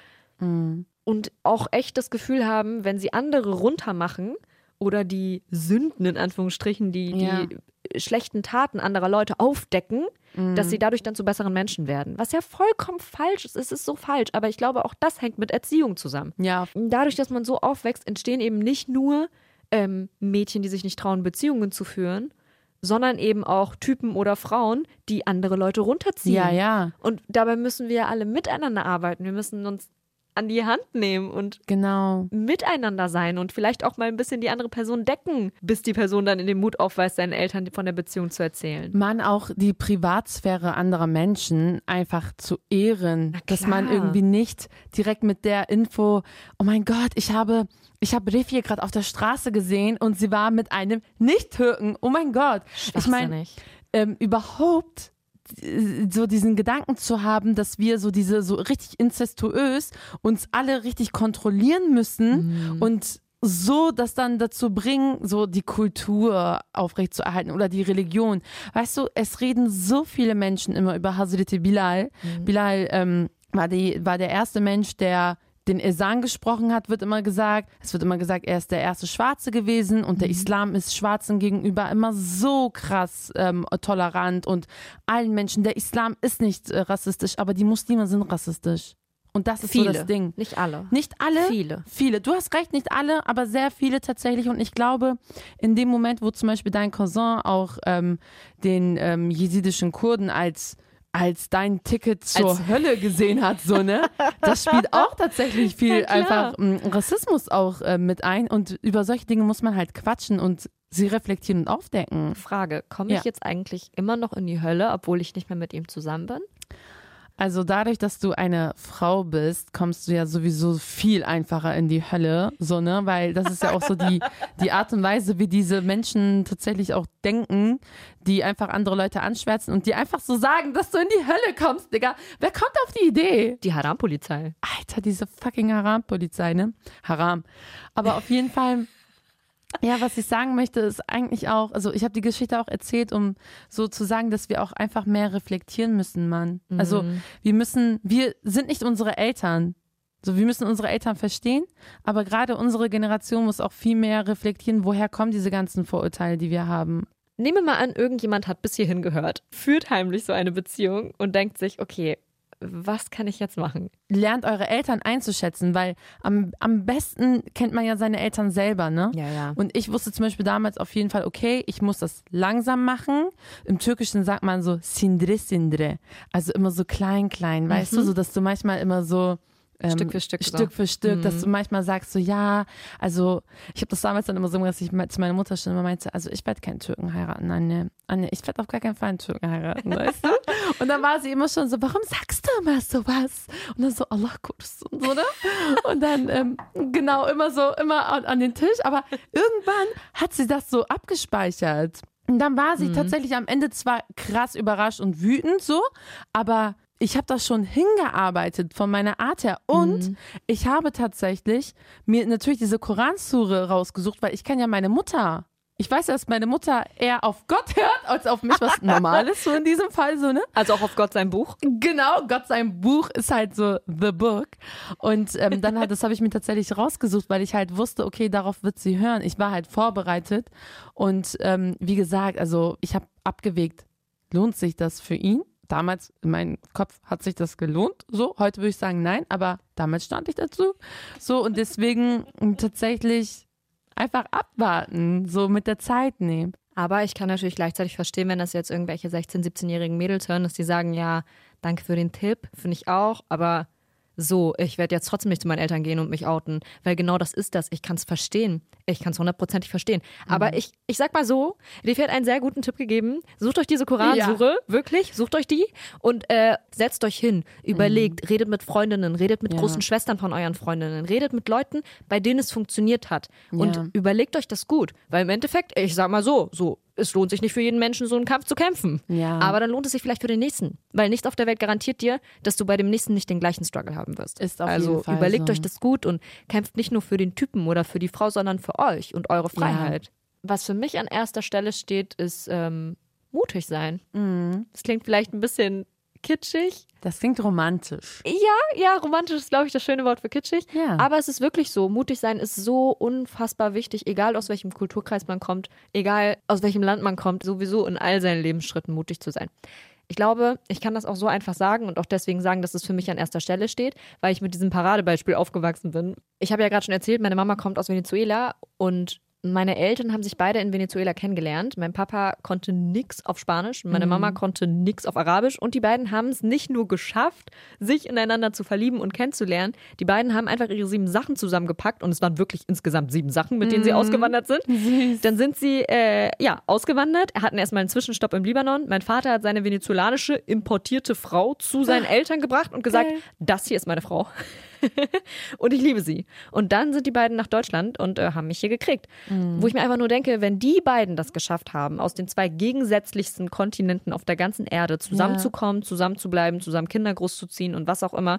B: und auch echt das Gefühl haben, wenn sie andere runtermachen oder die Sünden in Anführungsstrichen, die,
A: Ja.
B: die schlechten Taten anderer Leute aufdecken, dass sie dadurch dann zu besseren Menschen werden. Was ja vollkommen falsch ist. Es ist so falsch, aber ich glaube, auch das hängt mit Erziehung zusammen.
A: Ja,
B: Dadurch, dass man so aufwächst, entstehen eben nicht nur ähm, Mädchen, die sich nicht trauen, Beziehungen zu führen, sondern eben auch Typen oder Frauen, die andere Leute runterziehen.
A: ja, ja,
B: Und dabei müssen wir alle miteinander arbeiten. Wir müssen uns an die Hand nehmen und
A: genau.
B: miteinander sein und vielleicht auch mal ein bisschen die andere Person decken, bis die Person dann in den Mut aufweist, seinen Eltern von der Beziehung zu erzählen.
A: Man auch die Privatsphäre anderer Menschen einfach zu ehren, dass man irgendwie nicht direkt mit der Info, oh mein Gott, ich habe, ich habe Riffy gerade auf der Straße gesehen und sie war mit einem Nicht-Türken. Oh mein Gott. Ich meine, ähm, überhaupt so diesen Gedanken zu haben, dass wir so diese so richtig inzestuös uns alle richtig kontrollieren müssen und so das dann dazu bringen, so die Kultur aufrechtzuerhalten oder die Religion. Weißt du, es reden so viele Menschen immer über Hazreti Bilal. Bilal ähm, war, die, war der erste Mensch, der den Esan gesprochen hat, wird immer gesagt. Es wird immer gesagt, er ist der erste Schwarze gewesen und der Islam ist Schwarzen gegenüber immer so krass ähm, tolerant und allen Menschen. Der Islam ist nicht äh, rassistisch, aber die Muslime sind rassistisch. Und das ist
B: Viele,
A: so das Ding.
B: nicht alle.
A: Nicht alle.
B: Viele.
A: Viele. Du hast recht, nicht alle, aber sehr viele tatsächlich. Und ich glaube, in dem Moment, wo zum Beispiel dein Cousin auch ähm, den ähm, jesidischen Kurden als als dein Ticket zur
B: Als-
A: Hölle gesehen hat, so, ne? Das spielt auch tatsächlich viel
B: Ja,
A: einfach m, Rassismus auch äh, mit ein. Und über solche Dinge muss man halt quatschen und sie reflektieren und aufdecken.
B: Frage, komme
A: Ja.
B: ich jetzt eigentlich immer noch in die Hölle, obwohl ich nicht mehr mit ihm zusammen bin?
A: Also dadurch, dass du eine Frau bist, kommst du ja sowieso viel einfacher in die Hölle, so ne, weil das ist ja auch so die die Art und Weise, wie diese Menschen tatsächlich auch denken, die einfach andere Leute anschwärzen und die einfach so sagen, dass du in die Hölle kommst, Digga. Wer kommt auf die Idee?
B: Die Haram-Polizei.
A: Alter, diese fucking Haram-Polizei, ne? Haram. Aber auf jeden Fall, ja, was ich sagen möchte, ist eigentlich auch, also ich habe die Geschichte auch erzählt, um so zu sagen, dass wir auch einfach mehr reflektieren müssen, Mann. Also wir müssen, wir sind nicht unsere Eltern. So, wir müssen unsere Eltern verstehen, aber gerade unsere Generation muss auch viel mehr reflektieren, woher kommen diese ganzen Vorurteile, die wir haben.
B: Nehmen wir mal an, irgendjemand hat bis hierhin gehört, führt heimlich so eine Beziehung und denkt sich, okay, was kann ich jetzt machen?
A: Lernt eure Eltern einzuschätzen, weil am, am besten kennt man ja seine Eltern selber, ne?
B: Ja, ja.
A: Und ich wusste zum Beispiel damals auf jeden Fall, okay, ich muss das langsam machen. Im Türkischen sagt man so sindre sindre. Also immer so klein, klein, weißt du, so dass du manchmal immer so ähm,
B: Stück für Stück so.
A: Stück für Stück, dass du manchmal sagst so, ja, also ich habe das damals dann immer so gemacht, dass ich zu meiner Mutter schon immer meinte, also ich werde keinen Türken heiraten, Anja. Anja, ich werde auf gar keinen Fall einen Türken heiraten, weißt du? Und dann war sie immer schon so, warum sagst du immer sowas? Und dann so, Allah und so, ne? Und dann, ähm, genau, immer so, immer an, an den Tisch, aber irgendwann hat sie das so abgespeichert. Und dann war sie tatsächlich am Ende zwar krass überrascht und wütend so, aber ich habe das schon hingearbeitet von meiner Art her. Und ich habe tatsächlich mir natürlich diese Koransure rausgesucht, weil ich kenne ja meine Mutter. Ich weiß, dass meine Mutter eher auf Gott hört, als auf mich, was normal ist, so in diesem Fall so, ne?
B: Also auch auf Gott sein Buch.
A: Genau, Gott sein Buch ist halt so The Book. Und ähm, dann halt, das habe ich mir tatsächlich rausgesucht, weil ich halt wusste, okay, darauf wird sie hören. Ich war halt vorbereitet. Und ähm, wie gesagt, also ich habe abgewegt, lohnt sich das für ihn? Damals in meinem Kopf hat sich das gelohnt. So, heute würde ich sagen nein, aber damals stand ich dazu. So, und deswegen tatsächlich einfach abwarten, so mit der Zeit nehmen.
B: Aber ich kann natürlich gleichzeitig verstehen, wenn das jetzt irgendwelche 16-, 17-jährigen Mädels hören, dass die sagen, ja, danke für den Tipp, finde ich auch, aber so, ich werde jetzt trotzdem nicht zu meinen Eltern gehen und mich outen, weil genau das ist das. Ich kann es verstehen. Ich kann es hundertprozentig verstehen. Aber ich, ich sag mal so, Defi hat einen sehr guten Tipp gegeben. Sucht euch diese Koransuche, wirklich, sucht euch die und äh, setzt euch hin, überlegt, redet mit Freundinnen, redet mit
A: Ja.
B: großen Schwestern von euren Freundinnen, redet mit Leuten, bei denen es funktioniert hat. Und
A: Ja.
B: überlegt euch das gut. Weil im Endeffekt, ich sag mal so, so, es lohnt sich nicht für jeden Menschen, so einen Kampf zu kämpfen.
A: Ja.
B: Aber dann lohnt es sich vielleicht für den nächsten. Weil nichts auf der Welt garantiert dir, dass du bei dem nächsten nicht den gleichen Struggle haben wirst.
A: Ist auf
B: also
A: jeden Fall
B: überlegt
A: so.
B: euch das gut und kämpft nicht nur für den Typen oder für die Frau, sondern für euch und eure Freiheit. Was für mich an erster Stelle steht, ist ähm, mutig sein.
A: Mhm.
B: Das klingt vielleicht ein bisschen kitschig.
A: Das klingt romantisch.
B: Ja, ja, romantisch ist, glaube ich, das schöne Wort für kitschig.
A: Ja.
B: Aber es ist wirklich so. Mutig sein ist so unfassbar wichtig, egal aus welchem Kulturkreis man kommt, egal aus welchem Land man kommt, sowieso in all seinen Lebensschritten mutig zu sein. Ich glaube, ich kann das auch so einfach sagen und auch deswegen sagen, dass es für mich an erster Stelle steht, weil ich mit diesem Paradebeispiel aufgewachsen bin. Ich habe ja gerade schon erzählt, meine Mama kommt aus Venezuela und meine Eltern haben sich beide in Venezuela kennengelernt. Mein Papa konnte nix auf Spanisch, meine Mama konnte nix auf Arabisch und die beiden haben es nicht nur geschafft, sich ineinander zu verlieben und kennenzulernen. Die beiden haben einfach ihre sieben Sachen zusammengepackt und es waren wirklich insgesamt sieben Sachen, mit denen sie ausgewandert sind. Dann sind sie äh, ja ausgewandert, hatten erstmal einen Zwischenstopp im Libanon. Mein Vater hat seine venezolanische importierte Frau zu seinen Eltern gebracht und gesagt,
A: Geil.
B: das hier ist meine Frau. und ich liebe sie. Und dann sind die beiden nach Deutschland und äh, haben mich hier gekriegt. Wo ich mir einfach nur denke, wenn die beiden das geschafft haben, aus den zwei gegensätzlichsten Kontinenten auf der ganzen Erde zusammenzukommen, zusammenzubleiben, zusammen Kinder großzuziehen und was auch immer,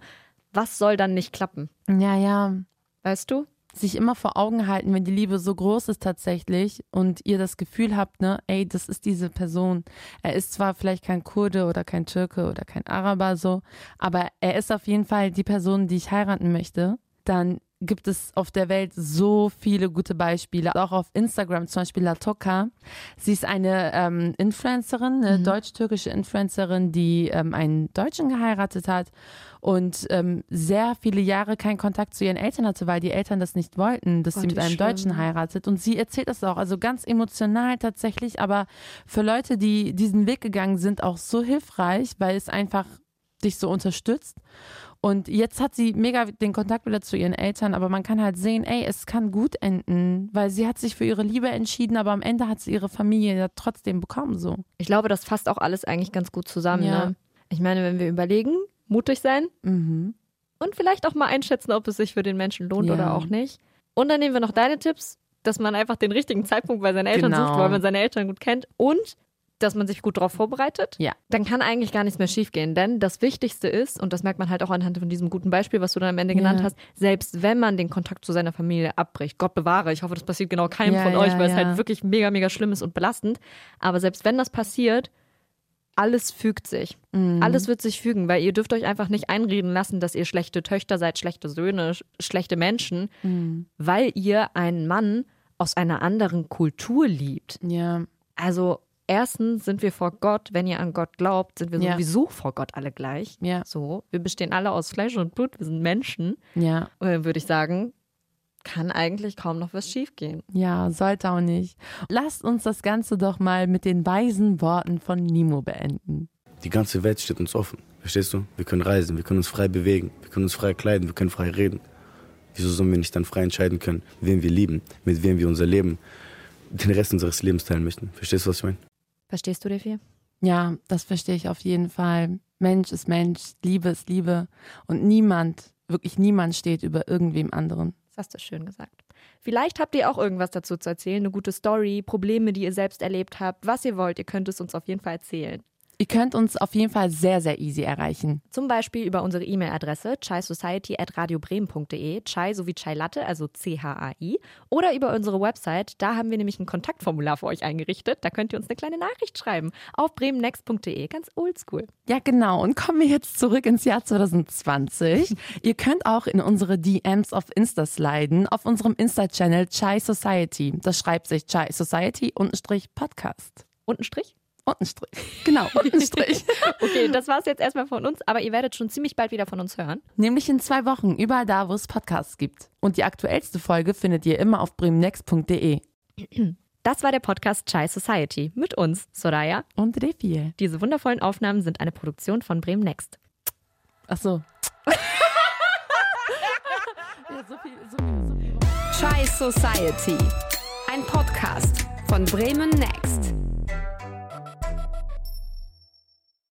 B: was soll dann nicht klappen?
A: Ja, ja.
B: Weißt du?
A: Sich immer vor Augen halten, wenn die Liebe so groß ist tatsächlich und ihr das Gefühl habt, ne, ey, das ist diese Person. Er ist zwar vielleicht kein Kurde oder kein Türke oder kein Araber so, aber er ist auf jeden Fall die Person, die ich heiraten möchte. Dann gibt es auf der Welt so viele gute Beispiele. Auch auf Instagram zum Beispiel Latoka. Sie ist eine ähm, Influencerin, eine deutsch-türkische Influencerin, die ähm, einen Deutschen geheiratet hat und ähm, sehr viele Jahre keinen Kontakt zu ihren Eltern hatte, weil die Eltern das nicht wollten, dass sie
B: Gott,
A: mit
B: wie
A: einem
B: schlimm.
A: Deutschen heiratet. Und sie erzählt das auch, also ganz emotional tatsächlich, aber für Leute, die diesen Weg gegangen sind, auch so hilfreich, weil es einfach dich so unterstützt. Und jetzt hat sie mega den Kontakt wieder zu ihren Eltern, aber man kann halt sehen, ey, es kann gut enden, weil sie hat sich für ihre Liebe entschieden, aber am Ende hat sie ihre Familie ja trotzdem bekommen, so.
B: Ich glaube, das fasst auch alles eigentlich ganz gut zusammen.
A: Ja.
B: Ne? Ich meine, wenn wir überlegen, mutig sein
A: Mhm.
B: und vielleicht auch mal einschätzen, ob es sich für den Menschen lohnt
A: Ja.
B: oder auch nicht. Und dann nehmen wir noch deine Tipps, dass man einfach den richtigen Zeitpunkt bei seinen Eltern
A: Genau.
B: sucht, weil man seine Eltern gut kennt und dass man sich gut darauf vorbereitet.
A: Ja.
B: Dann kann eigentlich gar nichts mehr schiefgehen. Denn das Wichtigste ist, und das merkt man halt auch anhand von diesem guten Beispiel, was du dann am Ende genannt
A: Ja.
B: hast, selbst wenn man den Kontakt zu seiner Familie abbricht, Gott bewahre, ich hoffe, das passiert genau keinem
A: Ja,
B: von euch, weil es halt wirklich mega, mega schlimm ist und belastend. Aber selbst wenn das passiert, alles fügt sich.
A: Mhm.
B: Alles wird sich fügen, weil ihr dürft euch einfach nicht einreden lassen, dass ihr schlechte Töchter seid, schlechte Söhne, sch schlechte Menschen,
A: Mhm.
B: weil ihr einen Mann aus einer anderen Kultur liebt.
A: Ja.
B: Also erstens sind wir vor Gott, wenn ihr an Gott glaubt, sind wir
A: Ja.
B: sowieso vor Gott alle gleich.
A: Ja.
B: So, wir bestehen alle aus Fleisch und Blut, wir sind Menschen.
A: Ja,
B: Äh, Würde ich sagen, kann eigentlich kaum noch was schiefgehen.
A: ja, sollte auch nicht. Lasst uns das Ganze doch mal mit den weisen Worten von Nimo beenden.
E: Die ganze Welt steht uns offen. Verstehst du? Wir können reisen, wir können uns frei bewegen, wir können uns frei kleiden, wir können frei reden. Wieso sollen wir nicht dann frei entscheiden können, wen wir lieben, mit wem wir unser Leben, den Rest unseres Lebens teilen möchten? Verstehst du, was ich meine?
B: Verstehst du, Defi?
A: Ja, das verstehe ich auf jeden Fall. Mensch ist Mensch, Liebe ist Liebe und niemand, wirklich niemand steht über irgendwem anderen.
B: Das hast du schön gesagt. Vielleicht habt ihr auch irgendwas dazu zu erzählen, eine gute Story, Probleme, die ihr selbst erlebt habt, was ihr wollt, ihr könnt es uns auf jeden Fall erzählen.
A: Ihr könnt uns auf jeden Fall sehr, sehr easy erreichen.
B: Zum Beispiel über unsere E-Mail-Adresse chaisociety.radiobremen.de, chai sowie chai latte, also C-H-A-I, oder über unsere Website. Da haben wir nämlich ein Kontaktformular für euch eingerichtet. Da könnt ihr uns eine kleine Nachricht schreiben auf bremennext.de, ganz oldschool.
A: Ja, genau. Und kommen wir jetzt zurück ins Jahr 2020. Ihr könnt auch in unsere DMs auf Insta sliden, auf unserem Insta-Channel Chai Society. Das schreibt sich Chai Society unterstrich Podcast.
B: Und ein Strich?
A: Untenstrich. Genau, Untenstrich.
B: Okay, das war's jetzt erstmal von uns, aber ihr werdet schon ziemlich bald wieder von uns hören.
A: Nämlich in zwei Wochen, überall da, wo es Podcasts gibt. Und die aktuellste Folge findet ihr immer auf bremennext.de.
B: Das war der Podcast Chai Society mit uns, Soraya.
A: Und Refiel.
B: Diese wundervollen Aufnahmen sind eine Produktion von Bremen Next.
A: Ach so. ja, so viel, so viel, so viel.
F: Chai Society. Ein Podcast von Bremen Next.